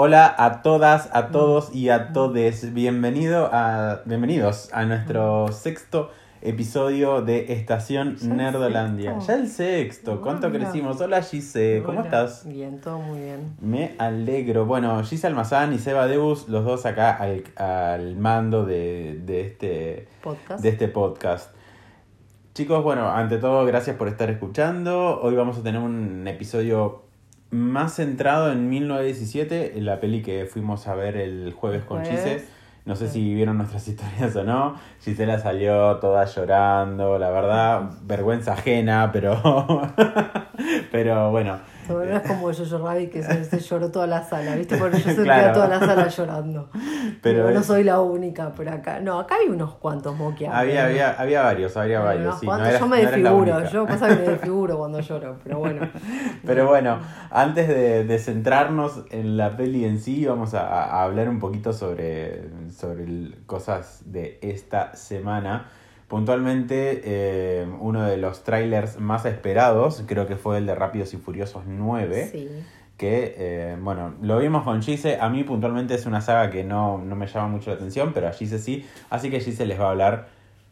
Hola a todas, a todos y a todes. Bienvenido a, bienvenidos a nuestro sexto episodio de Estación Ya Nerdolandia. Ya el sexto. ¿Cuánto crecimos? Hola Gise, ¿cómo Hola. estás? Bien, todo muy bien. Me alegro. Bueno, Gise Almazán y Seba Debus, los dos acá al, al mando de, de este Podcast. de este podcast. Chicos, bueno, ante todo, gracias por estar escuchando. Hoy vamos a tener un episodio más centrado en 1917, en la peli que fuimos a ver el jueves con. Gise. No sé si vieron nuestras historias o no. Gisela salió toda llorando, la verdad, vergüenza ajena, pero. pero bueno. Pero no es como yo Rabbit que se, se lloró toda la sala, ¿viste? Porque yo sentía Claro. toda la sala llorando. Pero Pero no es- soy la única, pero acá. No, acá hay unos cuantos moquias. Había, había, había varios, había varios. sí, no eras- yo me no desfiguro, yo pasa que me desfiguro cuando lloro, pero bueno. Pero bueno, antes de, de centrarnos en la peli en sí, vamos a, a hablar un poquito sobre, sobre el- cosas de esta semana. Puntualmente, eh, uno de los trailers más esperados, creo que fue el de Rápidos y Furiosos 9. Sí. Que, eh, bueno, lo vimos con Gise. A mí puntualmente es una saga que no, no me llama mucho la atención, pero a Gise sí. Así que Gise les va a hablar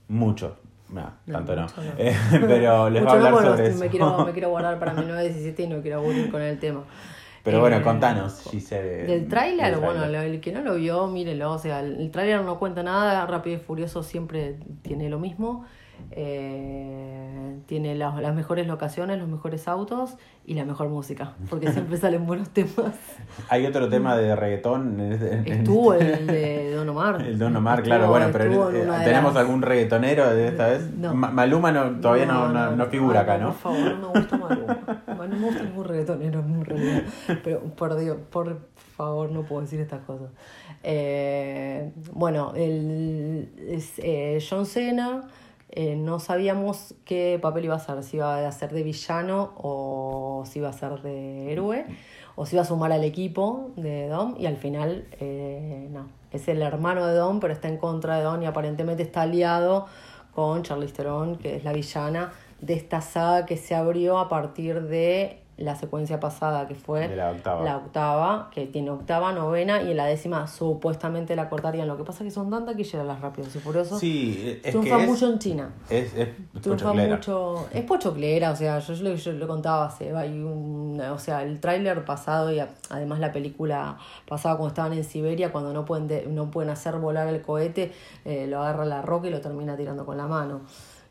mucho. No, No, tanto no. mucho no. Eh, pero les va a Mucho hablar sobre me eso. quiero, me quiero guardar para 1917 y no quiero aburrir con el tema. Pero bueno, Eh, contanos, Gise. de- Del tráiler, del bueno, el que no lo vio, mírelo. O sea, el, el tráiler no cuenta nada. Rápido y Furioso siempre tiene lo mismo. Eh, tiene las, las mejores locaciones, los mejores autos y la mejor música. Porque siempre salen buenos temas. Hay otro tema de reggaetón. Estuvo el de Don Omar. El Don Omar, Estuvo- claro, bueno, pero eh, ¿tenemos las- algún reggaetonero de esta vez? No. Ma- Maluma no, todavía no, no, no figura acá, ¿no? Por favor, no me gusta Maluma. No me gusta ningún reggaetonero en realidad. Pero por Dios, por favor, no puedo decir estas cosas. Eh, bueno, el, es, eh, John Cena. Eh, no sabíamos qué papel iba a hacer, si iba a ser de villano o si iba a ser de héroe, o si iba a sumar al equipo de Dom, y al final, eh, no, es el hermano de Dom, pero está en contra de Dom y aparentemente está aliado con Charlize Theron, que es la villana de esta saga que se abrió a partir de la secuencia pasada, que fue De la octava. la octava, que tiene octava, novena, y en la décima supuestamente la cortarían. Lo que pasa es que son tan taquilleras las rápidos y furiosos. Sí, es que Triunfan es, mucho en China. es, es Triunfa mucho. Es pochoclera, o sea, yo, yo, lo- yo lo contaba hace. Hay un, o sea, el tráiler pasado y además la película pasada cuando estaban en Siberia, cuando no pueden, de- no pueden hacer volar el cohete, eh, lo agarra la roca y lo termina tirando con la mano.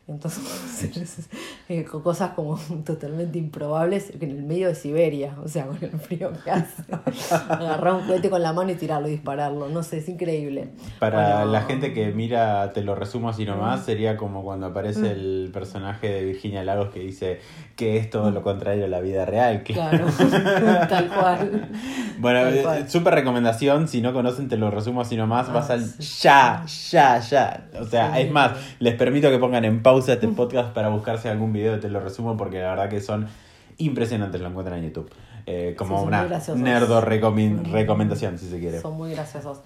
Entonces, eh, co- cosas como totalmente improbables en el medio de Siberia, o sea, con el frío que hace. Agarrar un cohete con la mano y tirarlo y dispararlo, no sé, es increíble. Para Bueno, la gente que mira, te lo resumo así nomás, sería como cuando aparece el personaje de Virginia Lagos que dice que es todo lo contrario a la vida real. que- Claro, tal cual. Bueno, eh, súper recomendación, si no conocen te lo resumo así nomás, Ah, vas al sí. ya, ya, ya. O sea, Sí. es más, les permito que pongan en pausa este podcast para buscarse algún video de te lo resumo porque la verdad que son impresionantes, lo encuentran en YouTube. Eh, como Sí, una nerdo recomendación, si se quiere. Son muy graciosos.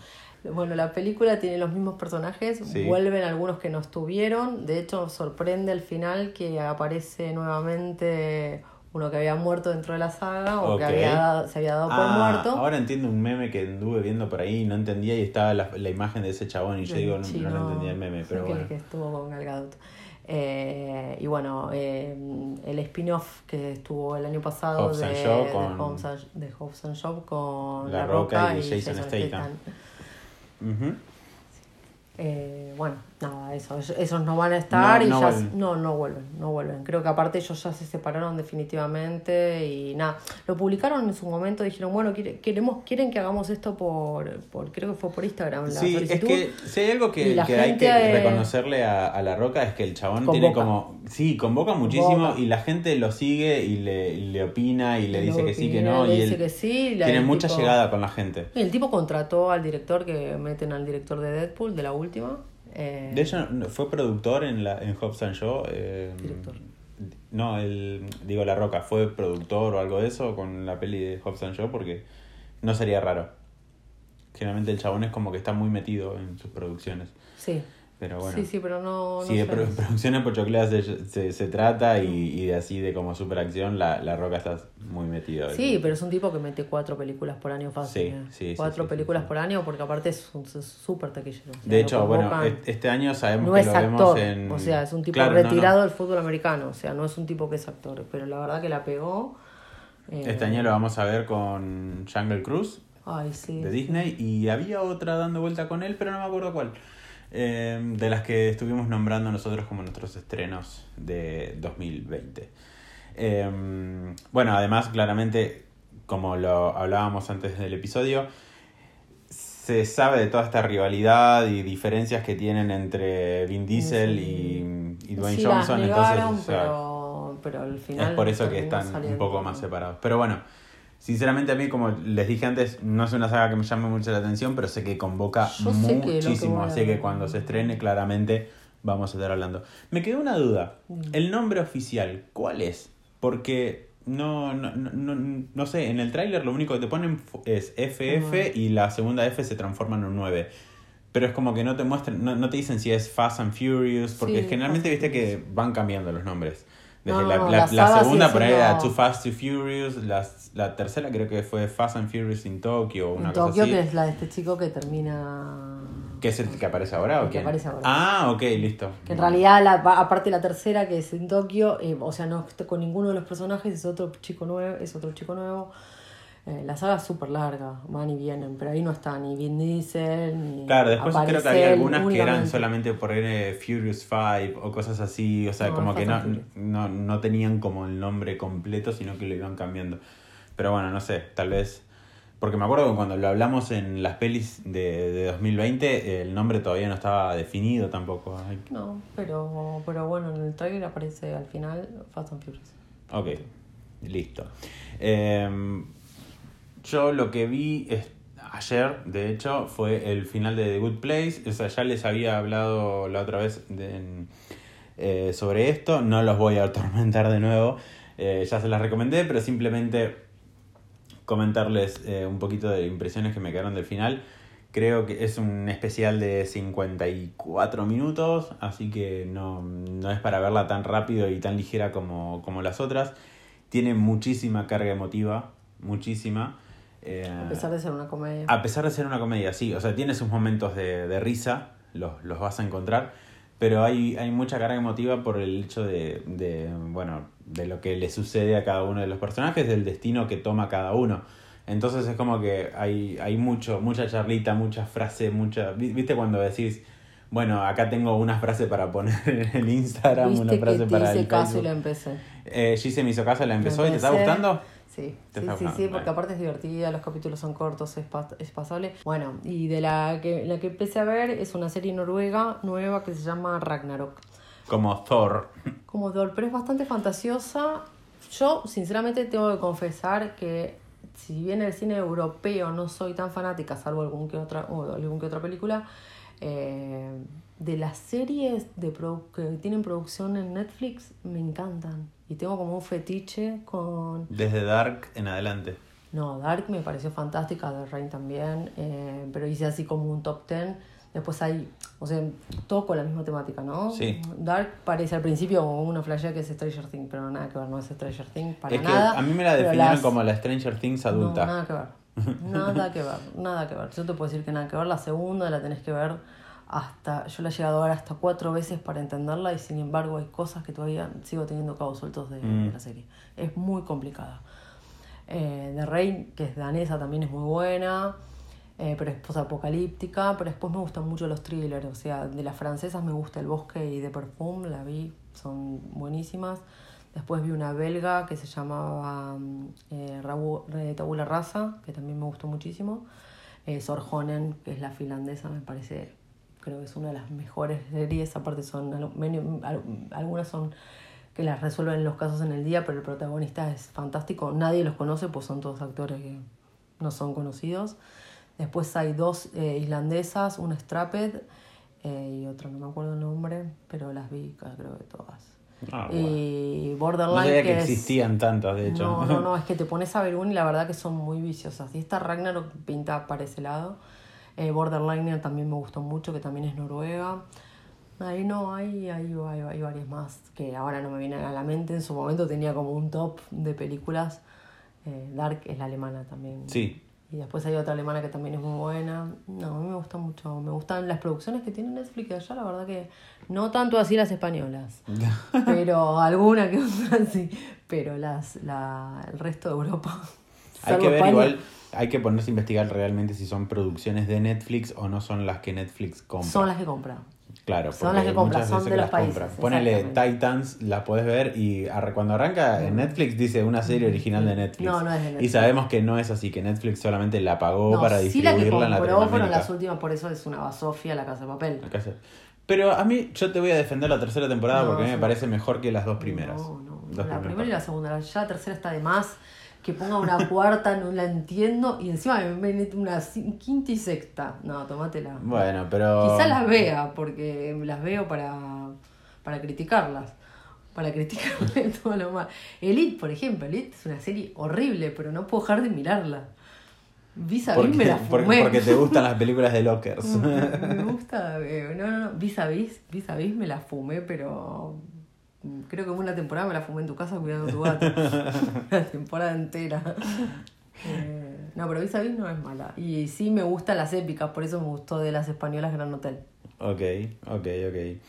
Bueno, la película tiene los mismos personajes, Sí. vuelven algunos que no estuvieron. De hecho, sorprende al final que aparece nuevamente uno que había muerto dentro de la saga o que había se había dado por Ah, muerto. Ahora entiendo un meme que anduve viendo por ahí y no entendía y estaba la, la imagen de ese chabón y yo digo, no, lo entendía el meme, pero bueno. que estuvo con. Eh, y bueno, eh, el spin-off que estuvo el año pasado Hobbs de, de con- Hobbs and- de Hobbs and Shaw con La Roca y y, Jason Statham. Eh, bueno, nada, eso, esos no van a estar No, y no ya vuelven. no, no vuelven, no vuelven. Creo que aparte ellos ya se separaron definitivamente y nada, lo publicaron en su momento, dijeron, bueno, quiere- queremos, quieren que hagamos esto por, por creo que fue por Instagram la Sí, es que si hay algo que, que hay que eh, reconocerle a, a La Roca es que el chabón tiene como... Sí, convoca muchísimo Convoca. y la gente lo sigue y le, le opina y le dice que sí, que no. le Y dice él que sí, la- tiene mucha tipo- llegada con la gente. Y el tipo contrató al director que meten al director de Deadpool, de la última. Eh, De hecho, fue productor en, la, en Hobbs and Shaw. eh, Director. No, el, digo La Roca, fue productor o algo de eso con la peli de Hobbs and Shaw porque no sería raro. Generalmente el chabón es como que está muy metido en sus producciones. Sí. Pero bueno. Sí, sí, pero no. Si no de pro- producciones pochocleras se, se, se trata y, y de así de como superacción, la, la Roca está muy metido. Sí, pero es un tipo que mete cuatro películas por año fácil. Sí, eh. sí, Cuatro sí, películas por año porque aparte es un- súper taquillero. O sea, De hecho, bueno, convocan. e- este año sabemos no que es lo actor, vemos en... o sea, es un tipo Claro, no, no. retirado del fútbol americano, o sea, no es un tipo que es actor, pero la verdad que la pegó. eh, Este año lo vamos a ver con Jungle Cruise Ay, de Disney y había otra dando vuelta con él, pero no me acuerdo cuál. Eh, de las que estuvimos nombrando nosotros como nuestros estrenos de 2020. Eh, bueno, además, claramente, como lo hablábamos antes del episodio, se sabe de toda esta rivalidad y diferencias que tienen entre Vin Diesel y, y Dwayne Sí, Johnson. entonces, negaron, o sea, pero, pero al final. es por eso que están un poco más separados. Pero bueno, sinceramente a mí, como les dije antes, no es una saga que me llame mucho la atención, pero sé que convoca Yo que muchísimo. así que cuando se estrene, claramente vamos a estar hablando. Me quedó una duda. Mm. ¿El nombre oficial cuál es? Porque no, no, no, no, no sé, en el tráiler lo único que te ponen es FF y la segunda F se transforma en un 9. Pero es como que no te muestran, no, no te dicen si es Fast and Furious, porque Sí, generalmente viste que van cambiando los nombres. Desde No, la, no, la- la la saga segunda sigue por ahí era Too Fast, Too Furious, la, la tercera creo que fue Fast and Furious in Tokyo una En cosa Tokio, así. que es la de este chico que termina. ¿Qué es el que aparece ahora o El que aparece ahora. Ah, ok, listo. Que en realidad, la, aparte la tercera, que es en Tokio, eh, o sea, no con ninguno de los personajes, es otro chico nuevo, es otro chico nuevo. Eh, la saga es súper larga, van y vienen, pero ahí no está ni Vin Diesel, ni. Claro, después creo que había algunas que eran únicamente. solamente por eh, Furious 5 o cosas así, o sea, No, como que no, no, no tenían como el nombre completo, sino que lo iban cambiando. Pero bueno, no sé, tal vez... Porque me acuerdo que cuando lo hablamos en las pelis de, de 2020, el nombre todavía no estaba definido tampoco. Ay, No, pero, pero bueno, en el trailer aparece al final Fast and Furious. Ok, listo. Em, yo lo que vi es- ayer, de hecho, fue el final de The Good Place. O sea, ya les había hablado la otra vez eh, sobre esto. No los voy a atormentar de nuevo. Eh, ya se las recomendé, pero simplemente comentarles eh, un poquito de impresiones que me quedaron del final. Creo que es un especial de 54 minutos, así que no, no es para verla tan rápido y tan ligera como, como las otras. Tiene muchísima carga emotiva, muchísima. Eh, A pesar de ser una comedia. a pesar de ser una comedia, sí, o sea, tiene sus momentos de, de risa, los, los vas a encontrar, pero hay, hay mucha carga emotiva por el hecho de, de, bueno, de lo que le sucede a cada uno de los personajes, del destino que toma cada uno. Entonces es como que hay, hay mucho, mucha charlita, mucha frase, mucha... vi- ¿Viste cuando decís, bueno, acá tengo una frase para poner en el Instagram, una Viste frase que te para hice el caso y Facebook? la empecé. Eh, Gise me hizo caso, la empezó y te está gustando. Sí, sí, sí, sí, porque bueno. aparte es divertida, los capítulos son cortos, es, pas- es pasable. Bueno, y de la que, la que empecé a ver es una serie noruega nueva que se llama Ragnarok. Como Thor. Como Doll, pero es bastante fantasiosa. Yo, sinceramente, tengo que confesar que si bien el cine europeo no soy tan fanática, salvo algún que otra, o algún que otra película, eh, de las series de que tienen producción en Netflix me encantan. Y tengo como un fetiche con... Desde Dark en adelante. No, Dark me pareció fantástica, The Rain también, eh, pero hice así como un top 10. Después hay, o sea, todo con la misma temática, ¿no? Sí. Dark parece al principio como una flashea que es Stranger Things, pero nada que ver, no es Stranger Things para es que nada. a mí me la definieron las- como la Stranger Things adulta. No, nada que ver. Nada que ver, nada que ver. Yo te puedo decir que nada que ver. La segunda la tenés que ver hasta. Yo la he llegado a ver hasta cuatro veces para entenderla y sin embargo hay cosas que todavía sigo teniendo cabos sueltos de, Mm. de la serie. Es muy complicada. Eh, The Rain, que es danesa, también es muy buena. eh, pero es posapocalíptica, pero después me gustan mucho los thrillers, o sea, de las francesas me gusta El Bosque y The Perfume, la vi, son buenísimas. Después vi una belga que se llamaba mm, eh, Rabu- eh, Tabula Rasa, que también me gustó muchísimo. Sorjonen, que es la finlandesa, me parece, creo que es una de las mejores series. Aparte son, algunas son que las resuelven los casos en el día, pero el protagonista es fantástico. Nadie los conoce, pues son todos actores que no son conocidos. Después hay dos eh, islandesas, una Strapped eh, y otra, no me acuerdo el nombre, pero las vi creo que todas. Ah, bueno. Y No Borderline sabía que es- existían tantas, de hecho. no, no, no, es que te pones a ver una y la verdad que son muy viciosas. Y esta Ragnarok pinta para ese lado. Eh, Borderliner también me gustó mucho, que también es noruega. Ahí no, hay, hay, hay, hay varias más que ahora no me vienen a la mente. En su momento tenía como un top de películas. Eh, Dark es la alemana también. Sí. Y después hay otra alemana que también es muy buena. No, a mí me gusta mucho. Me gustan las producciones que tiene Netflix allá, la verdad que no tanto así las españolas. pero alguna que otra sí. Pero las, la, el resto de Europa. Hay que ver España, igual, hay que ponerse a investigar realmente si son producciones de Netflix o no son las que Netflix compra. Son las que compran. Claro, son las que muchas son de los las países, compran. Ponele. Titans, la podés ver y cuando arranca en Netflix dice una serie original de Netflix. No, no es de Y Netflix. sabemos que no es así, que Netflix solamente la pagó No, para sí la que distribuirla en compró fueron Latinoamérica. las últimas, por eso es una basofia la casa de papel. Acá se- Pero a mí, yo te voy a defender la tercera temporada No, porque a mí me parece mejor que las dos primeras. No, no. Dos la primeras primera y la segunda. Ya la tercera está de más. Que ponga una cuarta, no la entiendo. Y encima me mete una quinta y sexta. No, tomátela. Bueno, pero... Quizá las vea, porque las veo para, para criticarlas. Para criticarle todo lo mal. Elite, por ejemplo, Elite es una serie horrible, pero no puedo dejar de mirarla. Vis a vis me la fumé. porque te gustan las películas de Lockers. me gusta, eh, no, no, no, vis a vis, vis a vis me la fumé, pero mm, creo que una temporada me la fumé en tu casa cuidando a tu gato. la temporada entera. Eh, no, pero vis a vis no es mala. Y sí me gustan las épicas, por eso me gustó de las españolas Gran Hotel. Ok, ok, ok.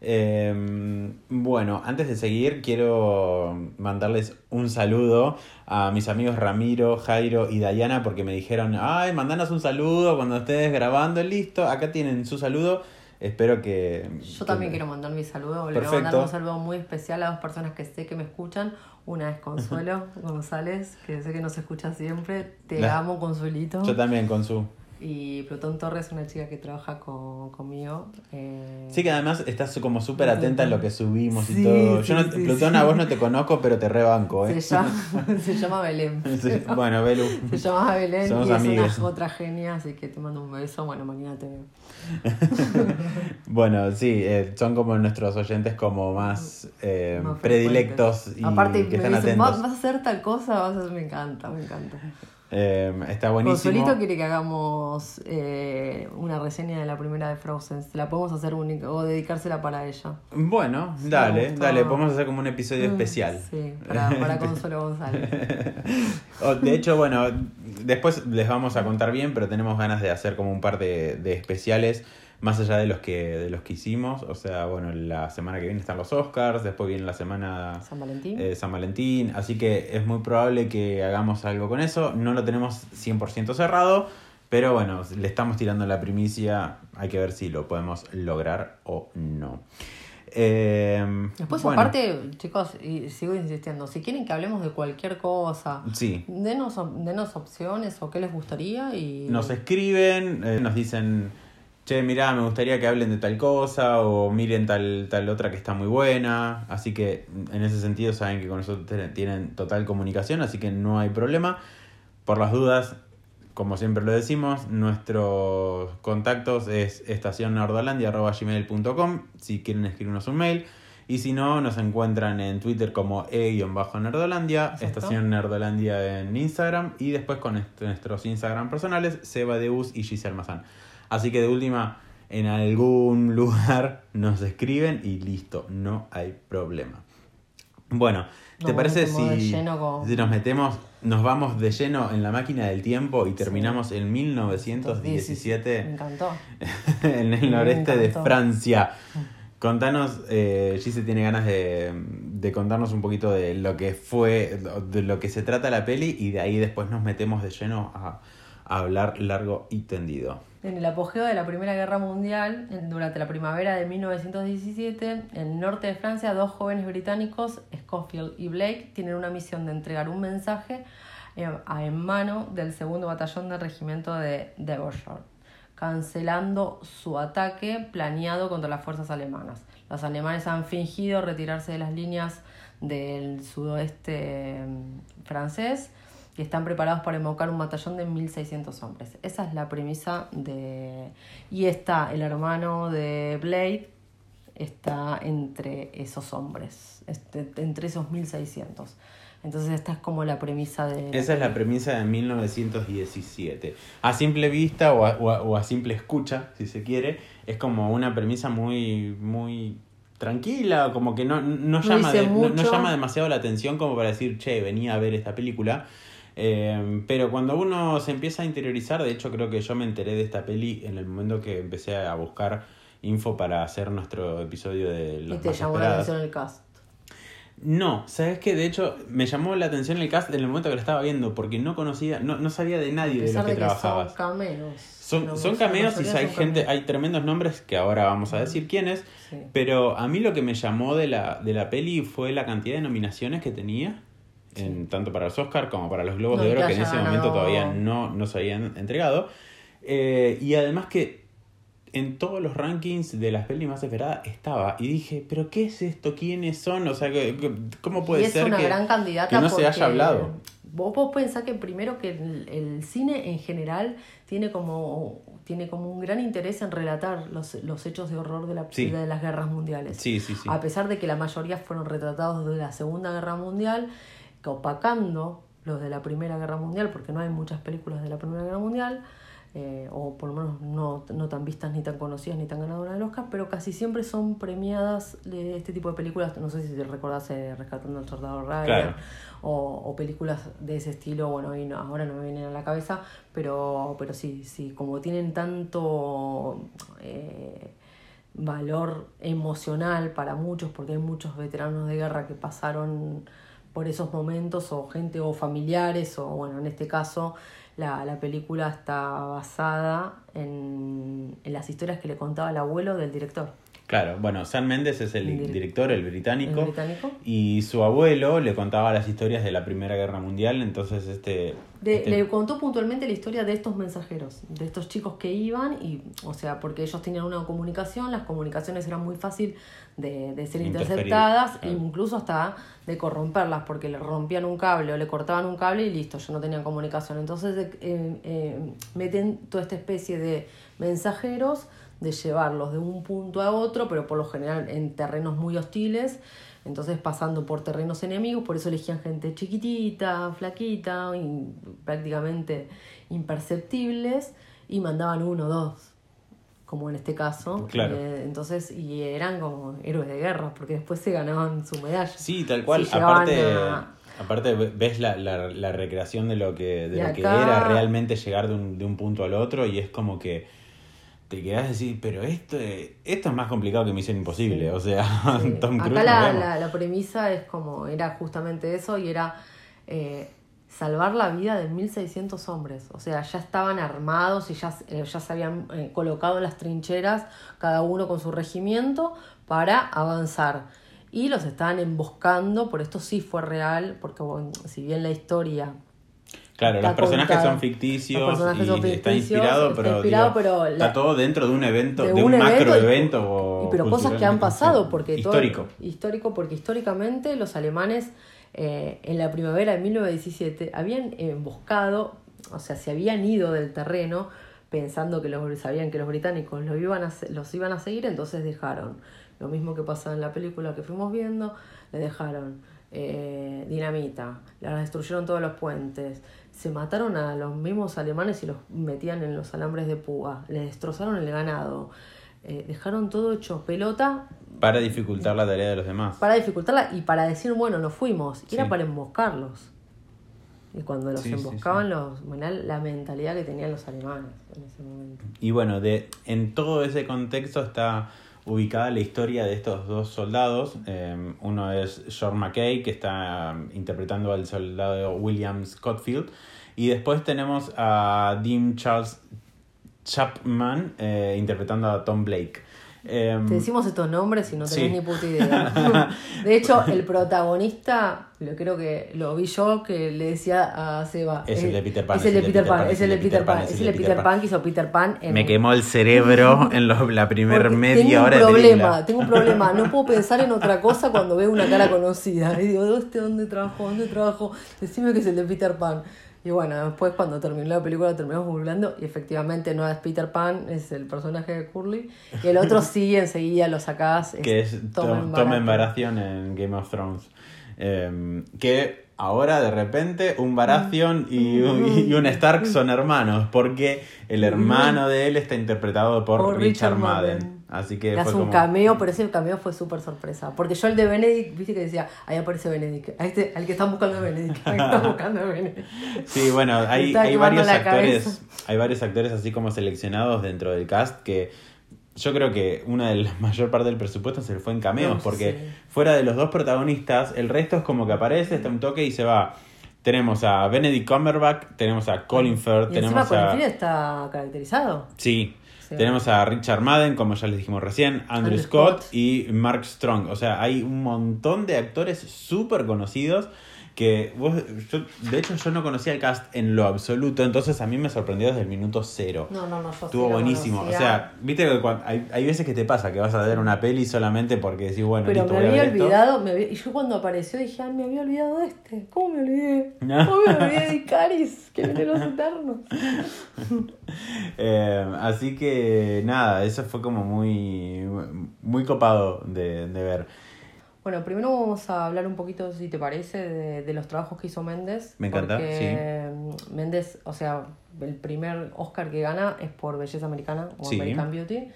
Eh, bueno, antes de seguir, quiero mandarles un saludo a mis amigos Ramiro, Jairo y Dayana porque me dijeron, ay, mandanos un saludo cuando estés grabando, listo, acá tienen su saludo. Espero que... Yo también quiero mandar mi saludo. Le quiero Perfecto. mandar un saludo muy especial a dos personas que sé que me escuchan. Una es Consuelo González, que sé que nos escucha siempre. Te La- amo, Consuelito. Yo también, con su... Y Plutón Torres, una chica que trabaja con, conmigo. eh, Sí, que además estás como súper atenta en lo que subimos y todo. sí, Yo no, sí, Plutón, a vos no te conozco, pero te rebanco, ¿eh? se, llama, se llama Belén. Bueno, Belu. Se llama Belén Somos y es una otra genia, así que te mando un beso. Bueno, mañana te veo. Bueno, sí, eh, son como nuestros oyentes como más, eh, Más predilectos y Aparte, que me están dicen, ¿vas, atentos. vas a hacer tal cosa? Vas a hacer... Me encanta, me encanta. Eh, está buenísimo. Consuelito quiere que hagamos eh, una reseña de la primera de Frozen. La podemos hacer única o dedicársela para ella. Bueno, me dale, dale, podemos hacer como un episodio Mm, especial. Sí, para, para Consuelo González. O, de hecho, bueno, después les vamos a contar bien, pero tenemos ganas de hacer como un par de, de especiales más allá de los que de los que hicimos. O sea, bueno, la semana que viene están los Oscars, después viene la semana San Valentín. eh, San Valentín, así que es muy probable que hagamos algo con eso. No lo tenemos 100% cerrado, pero bueno, le estamos tirando la primicia, hay que ver si lo podemos lograr o no. Eh, Después, bueno, aparte, chicos, y sigo insistiendo, si quieren que hablemos de cualquier cosa, Sí, denos, denos opciones o qué les gustaría y... nos escriben, eh, nos dicen, che, mirá, me gustaría que hablen de tal cosa, o miren tal, tal otra que está muy buena. Así que en ese sentido saben que con nosotros tienen- total comunicación, así que no hay problema. Por las dudas, como siempre lo decimos, nuestros contactos es estacionnordolandia.gmail.com si quieren escribirnos un mail. Y si no, nos encuentran en Twitter como e-nerdolandia. Estación Nerdolandia en Instagram y después con est- nuestros Instagram personales, Seba Deus y Giselle Mazán. Así que de última, en algún lugar nos escriben y listo, no hay problema. Bueno, ¿te parece si, con- si nos metemos, nos vamos de lleno en la máquina del tiempo y terminamos en Me 1917 encantó. en el Me noreste de. Francia? Contanos, eh, Gise tiene ganas de, de contarnos un poquito de lo que fue, de lo que se trata la peli y de ahí después nos metemos de lleno a, hablar largo y tendido. En el apogeo de la Primera Guerra Mundial, durante la primavera de 1917, en el norte de Francia, dos jóvenes británicos, Schofield y Blake, tienen una misión de entregar un mensaje eh, a- en mano del segundo batallón del regimiento de Devonshire, cancelando su ataque planeado contra las fuerzas alemanas. Los alemanes han fingido retirarse de las líneas del sudoeste mm, francés y están preparados para invocar un batallón de 1.600 hombres. Esa es la premisa de... Y está el hermano de Blade, está entre esos hombres, este- entre esos 1.600. Entonces esta es como la premisa de... Esa es la premisa de 1917. A simple vista o a, o a- o a simple escucha, si se quiere, es como una premisa muy, muy tranquila, como que no, no, llama, de- no- llama demasiado la atención como para decir, che, venía a ver esta película. Eh, pero cuando uno se empieza a interiorizar, de hecho creo que yo me enteré de esta peli en el momento que empecé a buscar info para hacer nuestro episodio de y Los te Más llamó la atención el cast. No, sabes que de hecho me llamó la atención el cast en el momento que lo estaba viendo, porque no conocía, no, no sabía de nadie de los que de que trabajabas. son cameos. Son, cameos y hay gente, cameos. hay tremendos nombres que ahora vamos a decir quiénes, Sí. pero a mí lo que me llamó de la, de la peli fue la cantidad de nominaciones que tenía, en, tanto para los Oscar como para los Globos No, de Oro, que en ese momento todavía no, no se habían entregado. Eh, y además que en todos los rankings de las pelis más esperadas estaba. Y dije, ¿pero qué es esto? ¿Quiénes son? O sea, ¿cómo puede y es ser una que, gran candidata que no se haya hablado? Vos, vos pensás que primero que el, el cine en general tiene como, tiene como un gran interés en relatar los, los hechos de horror de, la, Sí. de las guerras mundiales. Sí, sí, sí. A pesar de que la mayoría fueron retratados de la Segunda Guerra Mundial, que opacando los de la Primera Guerra Mundial, porque no hay muchas películas de la Primera Guerra Mundial, eh, o por lo menos no, no tan vistas ni tan conocidas ni tan ganadoras del Oscar, pero casi siempre son premiadas de este tipo de películas. No sé si te recordás eh, Rescatando al Soldado Ryan Claro. o, o películas de ese estilo, bueno, y no- ahora no me vienen a la cabeza, pero, pero sí, sí, como tienen tanto eh, valor emocional para muchos, porque hay muchos veteranos de guerra que pasaron por esos momentos, o gente o familiares, o bueno, en este caso la, la película está basada en, en las historias que le contaba el abuelo del director. Claro, bueno, Sam Mendes es el El direc- director, el británico. ¿El británico? Y su abuelo le contaba las historias de la Primera Guerra Mundial, entonces este... De- este- Le contó puntualmente la historia de estos mensajeros, de estos chicos que iban, y, o sea, porque ellos tenían una comunicación, las comunicaciones eran muy fácil de, de ser interceptadas, claro. incluso hasta de corromperlas, porque le rompían un cable o le cortaban un cable y listo, ya no tenían comunicación. Entonces eh, eh, meten toda esta especie de mensajeros de llevarlos de un punto a otro, pero por lo general en terrenos muy hostiles, entonces pasando por terrenos enemigos, por eso elegían gente chiquitita, flaquita, y prácticamente imperceptibles, y mandaban uno o dos, como en este caso. Claro. Eh, entonces, y eran como héroes de guerra, porque después se ganaban su medalla. Sí, tal cual. Si aparte, a- aparte ves la, la, la recreación de lo que, de lo que era realmente llegar de un, de un punto al otro y es como que te quedas a decir, pero esto, esto es más complicado que Misión Imposible. Sí. O sea, Sí. Tom Cruise. Acá la, la, la premisa es como, era justamente eso y era eh, salvar la vida de 1600 hombres. O sea, ya estaban armados y ya, eh, ya se habían eh, colocado en las trincheras, cada uno con su regimiento, para avanzar. Y los estaban emboscando, por esto sí fue real, porque bueno, si bien la historia Claro, los personajes contada. son ficticios, Los personajes y son está inspirado, está pero, inspirado, digo, pero la- está todo dentro de un evento, de, de un, un macro evento y-. Y pero cosas que han pasado, porque todo- Histórico. histórico, porque históricamente los alemanes eh, en la primavera de 1917 habían emboscado, o sea, se habían ido del terreno pensando que los sabían que los británicos los iban a, los iban a seguir, entonces dejaron. Lo mismo que pasa en la película que fuimos viendo, le dejaron eh, dinamita, le destruyeron todos los puentes, se mataron a los mismos alemanes y los metían en los alambres de púa, le destrozaron el ganado, eh, dejaron todo hecho pelota Para dificultar la tarea de los demás. para dificultarla y para decir, bueno, nos fuimos. Y Sí. era para emboscarlos. Y cuando los Sí, emboscaban, sí. los la mentalidad que tenían los alemanes en ese momento. Y bueno, de, en todo ese contexto está ubicada la historia de estos dos soldados. Eh, uno es Sean McKay, que está um, interpretando al soldado William Scottfield. Y después tenemos a Dean Charles Chapman eh, interpretando a Tom Blake. Eh, Te decimos estos nombres y no tenés Sí. ni puta idea. De hecho, el protagonista, lo creo que lo vi yo, que le decía a Seba. Es el eh, de Peter Pan, Es el de Peter Pan, es el de Peter Pan. Es el de Peter Pan que hizo Peter Pan en me quemó el cerebro en lo- la primer Porque media tengo hora un de problema, película. tengo un problema. No puedo pensar en otra cosa cuando veo una cara conocida. Y digo, ¿dónde, dónde trabajo? ¿Dónde trabajo? Decime que es el de Peter Pan. Y bueno, después cuando terminó la película terminamos googleando y efectivamente no es Peter Pan, es el personaje de Curly. Y el otro sí, enseguida lo sacás. que es Tom Tom, en Game of Thrones. Eh, que ahora de repente un Baratheon y un, y un Stark son hermanos, porque el hermano de él está interpretado por, Por Richard, Richard Madden. Madden. Así que Le hace fue un como... cameo, pero ese cameo fue súper sorpresa. Porque yo el de Benedict, viste que decía, ahí aparece Benedict. A este, al que están buscando es Benedict. Al que están buscando Benedict. Sí, bueno, hay, hay varios actores, cabeza. hay varios actores así como seleccionados dentro del cast que yo creo que una de la mayor parte del presupuesto se le fue en cameos, No, porque sí. fuera de los dos protagonistas, el resto es como que aparece, está un toque y se va. Tenemos a Benedict Cumberbatch, tenemos a Colin Firth, Y tenemos a... Colin Firth está caracterizado. Sí. Sí. Tenemos a Richard Madden, como ya les dijimos recién, Andrew, Andrew Scott, Scott. y Mark Strong. O sea, hay un montón de actores súper conocidos que vos, yo, de hecho yo no conocía el cast en lo absoluto, entonces a mí me sorprendió desde el minuto cero. No, no, no, yo Estuvo buenísimo. O sea, viste que hay, hay veces que te pasa que vas a ver una peli solamente porque decís, bueno, Pero me había olvidado, me había- y yo cuando apareció dije, ah, me había olvidado de este. ¿Cómo me olvidé? No. ¿Cómo me olvidé de Icaris? Que viene los eternos. Eh, así que nada, eso fue como muy, muy copado de, de ver. Bueno, primero vamos a hablar un poquito, si te parece, de, de los trabajos que hizo Méndez. Me encanta, porque sí. Méndez, o sea, el primer Oscar que gana es por Belleza Americana o Sí. American Beauty.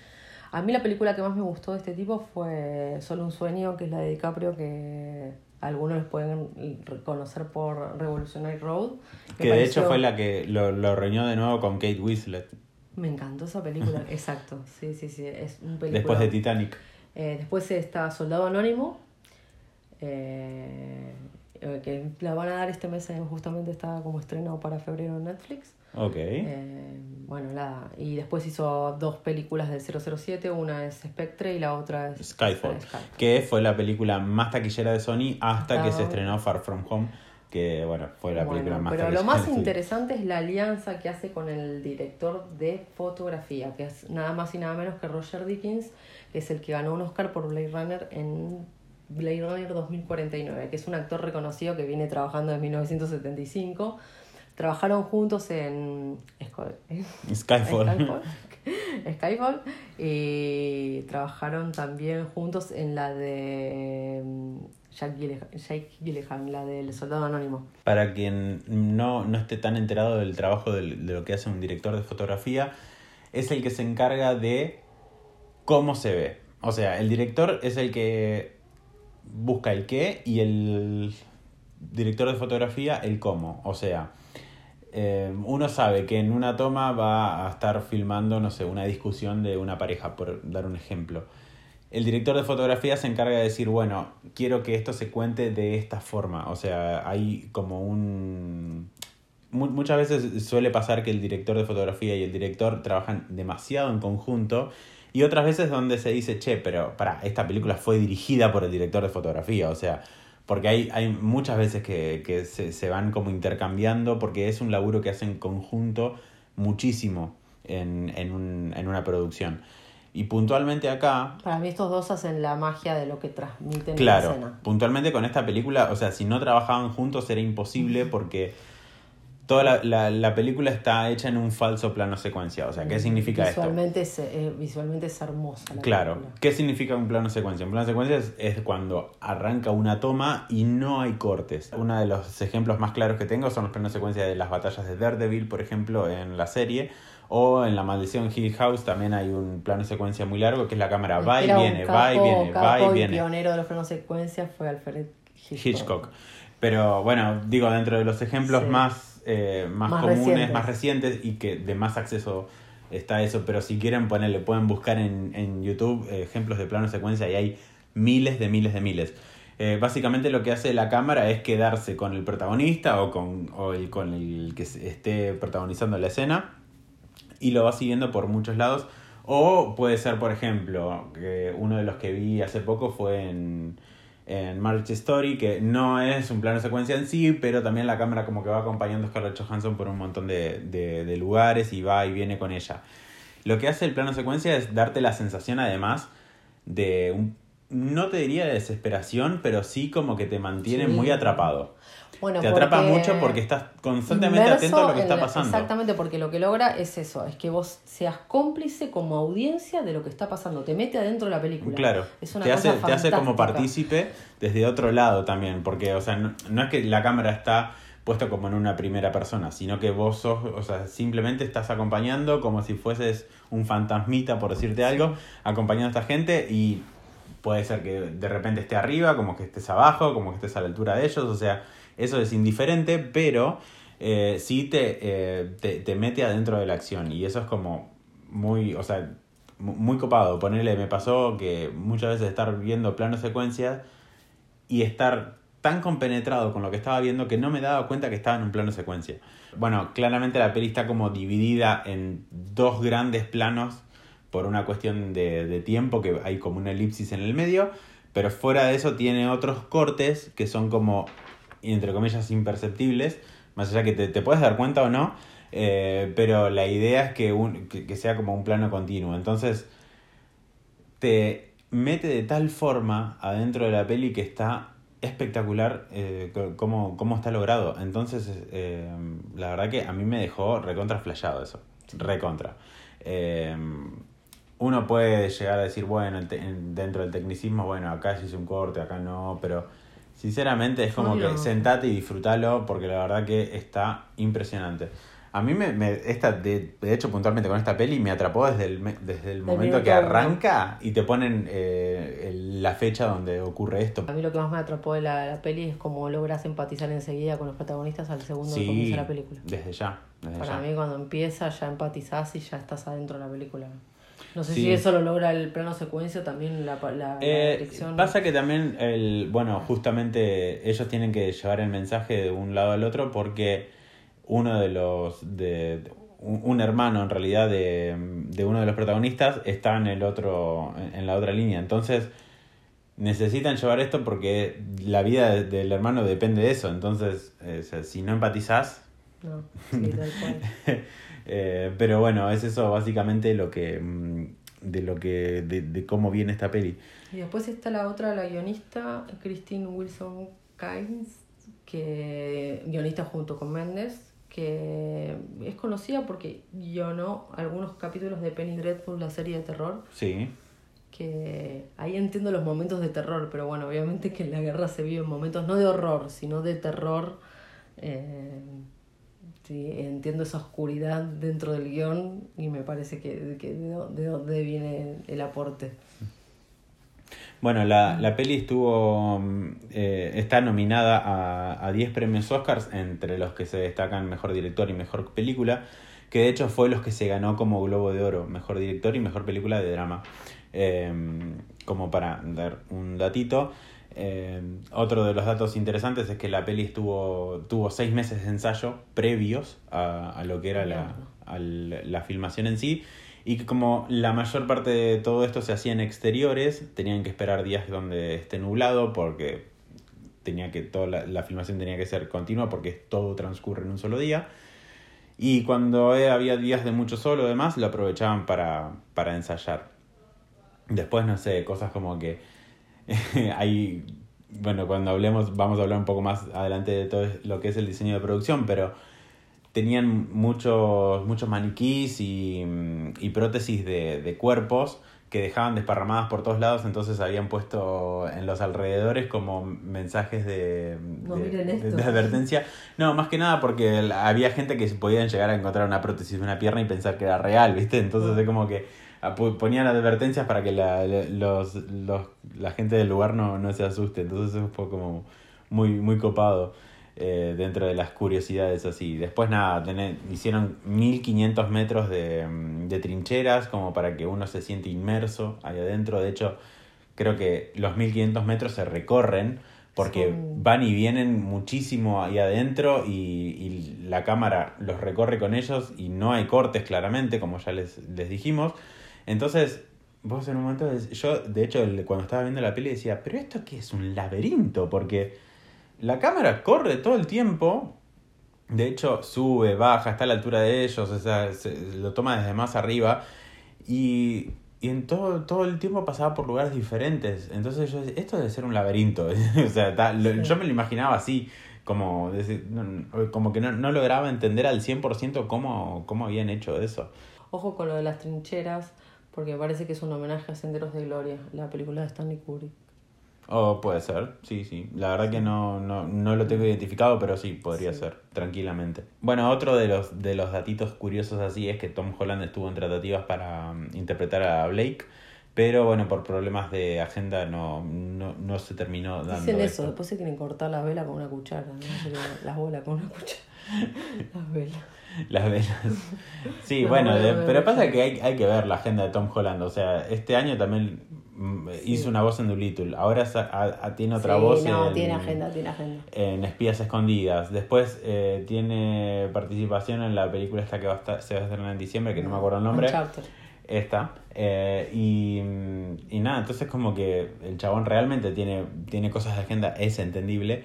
A mí la película que más me gustó de este tipo fue Solo un sueño, que es la de DiCaprio, que algunos les pueden reconocer por Revolutionary Road. Que de hecho fue la que lo, lo reunió de nuevo con Kate Winslet Me encantó esa película, exacto. Sí, sí, sí, es un película. después de Titanic. Eh, después está Soldado Anónimo, eh, eh, que la van a dar este mes, eh, justamente está como estreno para febrero en Netflix. Ok. Eh, bueno, nada. Y después hizo dos películas del 007, una es Spectre y la otra es Skyfall, Skyfall. que fue la película más taquillera de Sony hasta que se estrenó Far From Home, que bueno, fue la película Bueno, más pero lo taquillera más interesante es la alianza que hace con el director de fotografía, que es nada más y nada menos que Roger Dickens, que es el que ganó un Oscar por Blade Runner en Blade Runner 2049, que es un actor reconocido que viene trabajando desde 1975. Trabajaron juntos en Sky- Skyfall. Skyfall. Skyfall. Y trabajaron también juntos en la de mm, Jack Jake Gyllenhaal, la del Soldado Anónimo. Para quien no, no esté tan enterado del trabajo del- de lo que hace un director de fotografía, es el que se encarga de cómo se ve. O sea, el director es el que busca el qué y el director de fotografía el cómo. O sea, eh, uno sabe que en una toma va a estar filmando, no sé, una discusión de una pareja, por dar un ejemplo. El director de fotografía se encarga de decir, bueno, quiero que esto se cuente de esta forma. O sea, hay como un... mu- Muchas veces suele pasar que el director de fotografía y el director trabajan demasiado en conjunto y otras veces donde se dice, che, pero para, esta película fue dirigida por el director de fotografía. O sea, porque hay, hay muchas veces que, que se, se van como intercambiando porque es un laburo que hacen en conjunto muchísimo en, en, un- en una producción. Y puntualmente acá, Para mí estos dos hacen la magia de lo que transmiten en la claro, escena. puntualmente con esta película, o sea, si no trabajaban juntos era imposible porque toda la, la, la película está hecha en un falso plano secuencia. O sea, ¿qué significa esto? visualmente Es, eh, visualmente es hermosa la Claro, película. ¿qué significa un plano secuencia? Un plano secuencia es, es cuando arranca una toma y no hay cortes. Uno de los ejemplos más claros que tengo son los planos secuencia de las batallas de Daredevil, por ejemplo, en la serie. O en La Maldición Hill House también hay un plano secuencia muy largo que es la cámara va y viene, va y capo- viene, va y viene. pionero de los planos secuencias fue Alfred Hitchcock. Hitchcock. Pero bueno, digo, dentro de los ejemplos Sí. más, eh, más, Más comunes, recientes. más recientes y que de más acceso está eso, pero si quieren ponerle, pueden buscar en, en YouTube eh, ejemplos de plano secuencia y hay miles de miles de miles. Eh, básicamente lo que hace la cámara es quedarse con el protagonista o con, o el, con el que esté protagonizando la escena y lo va siguiendo por muchos lados. O puede ser, por ejemplo, que uno de los que vi hace poco fue en, en Marriage Story, que no es un plano secuencia en sí, pero también la cámara como que va acompañando a Scarlett Johansson por un montón de, de- de lugares y va y viene con ella. Lo que hace el plano secuencia es darte la sensación además de un, no te diría de desesperación, pero sí como que te mantiene Sí. muy atrapado. Bueno, te atrapa mucho porque estás constantemente atento a lo que está pasando. Exactamente, porque lo que logra es eso, es que vos seas cómplice como audiencia de lo que está pasando, te mete adentro de la película. Claro, es una te, hace, cosa te hace como partícipe desde otro lado también, porque, o sea, no, no es que la cámara está puesta como en una primera persona, sino que vos sos, o sea, simplemente estás acompañando como si fueses un fantasmita, por decirte algo, acompañando a esta gente y puede ser que de repente esté arriba, como que estés abajo, como que estés a la altura de ellos, o sea, eso es indiferente, pero eh, sí te, eh, te, te mete adentro de la acción y eso es como muy, o sea, mu- muy copado. Ponerle, me pasó que muchas veces estar viendo planos secuencias y estar tan compenetrado con lo que estaba viendo que no me daba cuenta que estaba en un plano secuencia. Bueno, claramente la peli está como dividida en dos grandes planos por una cuestión de, de tiempo, que hay como una elipsis en el medio, pero fuera de eso tiene otros cortes que son como, entre comillas, imperceptibles, más allá que te, te puedes dar cuenta o no, eh, pero la idea es que, un- que, que sea como un plano continuo. Entonces, te mete de tal forma adentro de la peli que está espectacular eh, cómo, cómo está logrado. Entonces, eh, la verdad que a mí me dejó recontra flasheado eso. Recontra. Uno puede llegar a decir, bueno, dentro del tecnicismo, bueno, acá se hizo un corte, acá no, pero sinceramente es como Obvio. que sentate y disfrútalo porque la verdad que está impresionante. A mí me, me- esta, de, de hecho puntualmente con esta peli me atrapó desde el, desde el momento que arranca y te ponen eh, el- la fecha donde ocurre esto. A mí lo que más me atrapó de la, la peli es cómo logras empatizar enseguida con los protagonistas al segundo que comienza la película. desde ya. Desde Para ya. mí cuando empieza ya empatizás y ya estás adentro de la película. No sé Sí. si eso lo logra el plano secuencia o también la, la, la Eh, dirección. pasa que también, el, bueno, justamente ellos tienen que llevar el mensaje de un lado al otro porque uno de los, de, un, hermano en realidad de, de uno de los protagonistas está en el otro, en, la otra línea. Entonces necesitan llevar esto porque la vida de- del hermano depende de eso. Entonces, eh, si no empatizás, No, sí, tal cual. eh, pero bueno, es eso básicamente lo que mm, de lo que de, de cómo viene esta peli. Y después está la otra, la guionista, Christine Wilson Kynes, que guionista junto con Méndez, que es conocida porque guionó algunos capítulos de Penny Dreadful, la serie de terror, Sí. que ahí entiendo los momentos de terror, pero bueno, obviamente que en la guerra se viven momentos no de horror, sino de terror. Eh, sí, entiendo esa oscuridad dentro del guion y me parece que, de, dó- de dónde viene el aporte. Bueno, la, la peli estuvo mm, eh, está nominada a, a 10 premios Oscars, entre los que se destacan Mejor Director y Mejor Película, que de hecho fue los que se ganó como Globo de Oro, Mejor Director y Mejor Película de Drama. Eh, como para dar un datito. Eh, otro de los datos interesantes es que la peli estuvo tuvo seis meses de ensayo previos a, a lo que era la, la filmación en sí y que como la mayor parte de todo esto se hacía en exteriores, tenían que esperar días donde esté nublado porque tenía que toda la, la filmación tenía que ser continua porque todo transcurre en un solo día. Y cuando eh, había días de mucho sol o demás, lo aprovechaban para, para ensayar. Después, no sé, cosas como que hay, bueno, cuando hablemos, vamos a hablar un poco más adelante de todo lo que es el diseño de producción, pero tenían muchos, muchos maniquís y, y prótesis de, de cuerpos que dejaban desparramadas por todos lados, entonces habían puesto en los alrededores como mensajes de, No, de- de- advertencia. No, más que nada porque había gente que podían llegar a encontrar una prótesis de una pierna y pensar que era real, ¿viste? Entonces es como que ponían advertencias para que la, los, los- la gente del lugar no, no se asuste. Entonces eso fue como muy, muy copado eh, dentro de las curiosidades así. Después nada, tené- hicieron 1500 metros de, mm, de trincheras como para que uno se siente inmerso ahí adentro. De hecho, creo que los 1500 metros se recorren porque van y vienen muchísimo ahí adentro y, y la cámara los recorre con ellos y no hay cortes claramente, como ya les, les dijimos. Entonces, vos en un momento, yo de hecho cuando estaba viendo la peli decía, pero esto qué es un laberinto, porque la cámara corre todo el tiempo, de hecho sube, baja, está a la altura de ellos, o sea, se- lo toma desde más arriba y, y en todo, todo el tiempo pasaba por lugares diferentes. Entonces yo decía, esto debe ser un laberinto. o sea, ta- lo- Sí. yo me lo imaginaba así, como, como que no, no lograba entender al 100% cómo, cómo habían hecho eso. Ojo con lo de las trincheras, porque parece que es un homenaje a Senderos de Gloria, la película de Stanley Kubrick. O puede ser, sí, sí. La verdad que no, no, no lo tengo identificado, pero sí, podría Sí. ser, tranquilamente. Bueno, otro de los, de los datitos curiosos así es que Tom Holland estuvo en tratativas para mm, interpretar a Blake, pero bueno, por problemas de agenda no, no, no se terminó dando Dicen eso, esto. después se quieren cortar las velas con una cuchara, ¿no? Las bolas con una cuchara. Las velas. Las velas. Sí, No, bueno, no, de- pero pasa que hay, hay que ver la agenda de Tom Holland. O sea, este año también mm, hizo una voz en Doolittle. Ahora a- a- tiene otra Sí, voz no, en, tiene agenda, tiene agenda. en Espías Escondidas. Después eh, tiene participación en la película esta que va a estar, se va a estrenar en diciembre, que no me acuerdo el nombre. Esta. Eh, y, y nada, entonces como que el chabón realmente tiene, tiene cosas de agenda, es entendible.